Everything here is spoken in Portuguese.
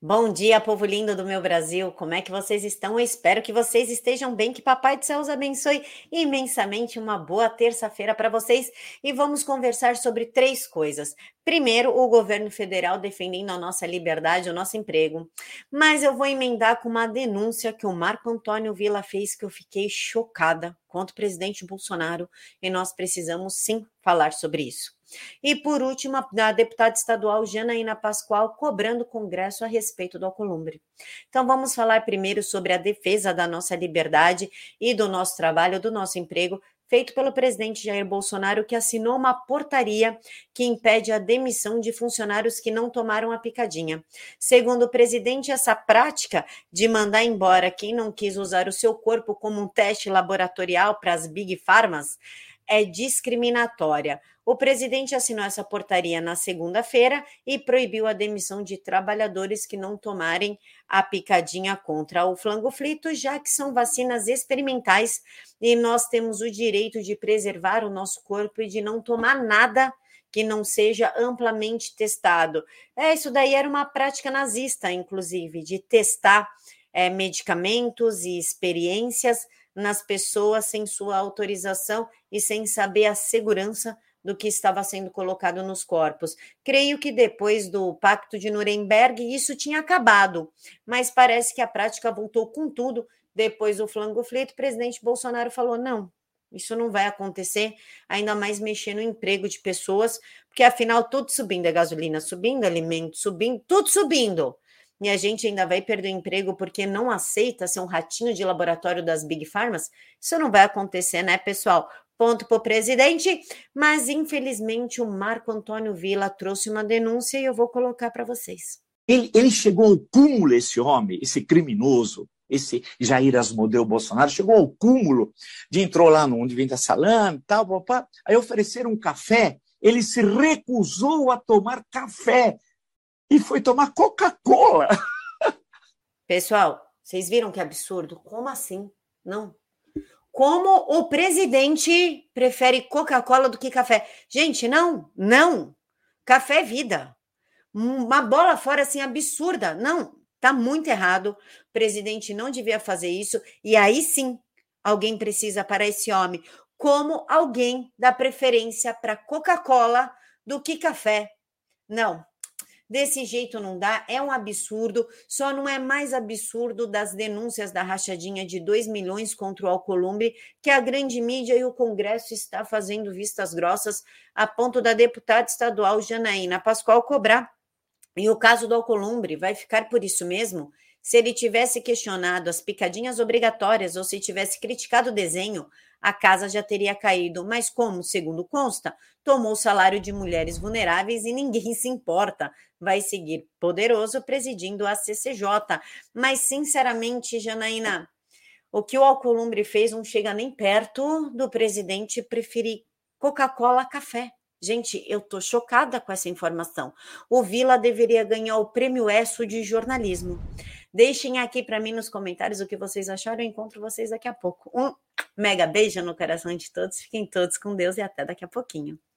Bom dia, povo lindo do meu Brasil. Como é que vocês estão? Eu espero que vocês estejam bem, que Papai do Céu os abençoe imensamente. Uma boa terça-feira para vocês e vamos conversar sobre três coisas. Primeiro, o governo federal defendendo a nossa liberdade, o nosso emprego. Mas eu vou emendar com uma denúncia que o Marco Antônio Vila fez que eu fiquei chocada contra o presidente Bolsonaro e nós precisamos sim falar sobre isso. E por último, a deputada estadual Janaína Pascoal cobrando o Congresso a respeito do Alcolumbre. Então vamos falar primeiro sobre a defesa da nossa liberdade e do nosso trabalho, do nosso emprego, feito pelo presidente Jair Bolsonaro, que assinou uma portaria que impede a demissão de funcionários que não tomaram a picadinha. Segundo o presidente, essa prática de mandar embora quem não quis usar o seu corpo como um teste laboratorial para as big farmas é discriminatória. O presidente assinou essa portaria na segunda-feira e proibiu a demissão de trabalhadores que não tomarem a picadinha contra o flango flito, já que são vacinas experimentais e nós temos o direito de preservar o nosso corpo e de não tomar nada que não seja amplamente testado. É, isso daí era uma prática nazista, inclusive, de testar é, medicamentos e experiências nas pessoas sem sua autorização e sem saber a segurança do que estava sendo colocado nos corpos. Creio que depois do Pacto de Nuremberg isso tinha acabado, mas parece que a prática voltou com tudo depois do flango flito. O presidente Bolsonaro falou: não, isso não vai acontecer, ainda mais mexer no emprego de pessoas, porque afinal tudo subindo, a gasolina subindo, alimento subindo, tudo subindo. E a gente ainda vai perder o emprego porque não aceita ser um ratinho de laboratório das Big Pharmas? Isso não vai acontecer, né, pessoal? ponto para o presidente, mas infelizmente o Marco Antônio Vila trouxe uma denúncia e eu vou colocar para vocês. Ele, ele, chegou ao cúmulo, esse homem, esse criminoso, esse Jair Asmodeu Bolsonaro, chegou ao cúmulo de entrou lá onde vende salame tal, papá, aí ofereceram um café, ele se recusou a tomar café e foi tomar Coca-Cola. Pessoal, vocês viram que absurdo? Como assim? Não, como o presidente prefere Coca-Cola do que café. Gente, não, não. Café é vida. Uma bola fora assim absurda. Não, tá muito errado. O presidente não devia fazer isso. E aí sim, alguém precisa para esse homem. Como alguém dá preferência para Coca-Cola do que café. Não, Desse jeito não dá, é um absurdo. Só não é mais absurdo das denúncias da rachadinha de 2 milhões contra o Alcolumbre, que a grande mídia e o Congresso está fazendo vistas grossas a ponto da deputada estadual Janaína Pascoal cobrar. E o caso do Alcolumbre vai ficar por isso mesmo? Se ele tivesse questionado as picadinhas obrigatórias ou se tivesse criticado o desenho, a casa já teria caído. Mas como, segundo consta, tomou o salário de mulheres vulneráveis e ninguém se importa. Vai seguir poderoso presidindo a CCJ. Mas, sinceramente, Janaína, o que o Alcolumbre fez não chega nem perto do presidente preferir Coca-Cola a café. Gente, eu tô chocada com essa informação. O Vila deveria ganhar o prêmio ESSO de jornalismo. Deixem aqui para mim nos comentários o que vocês acharam. Eu encontro vocês daqui a pouco. Um mega beijo no coração de todos. Fiquem todos com Deus e até daqui a pouquinho.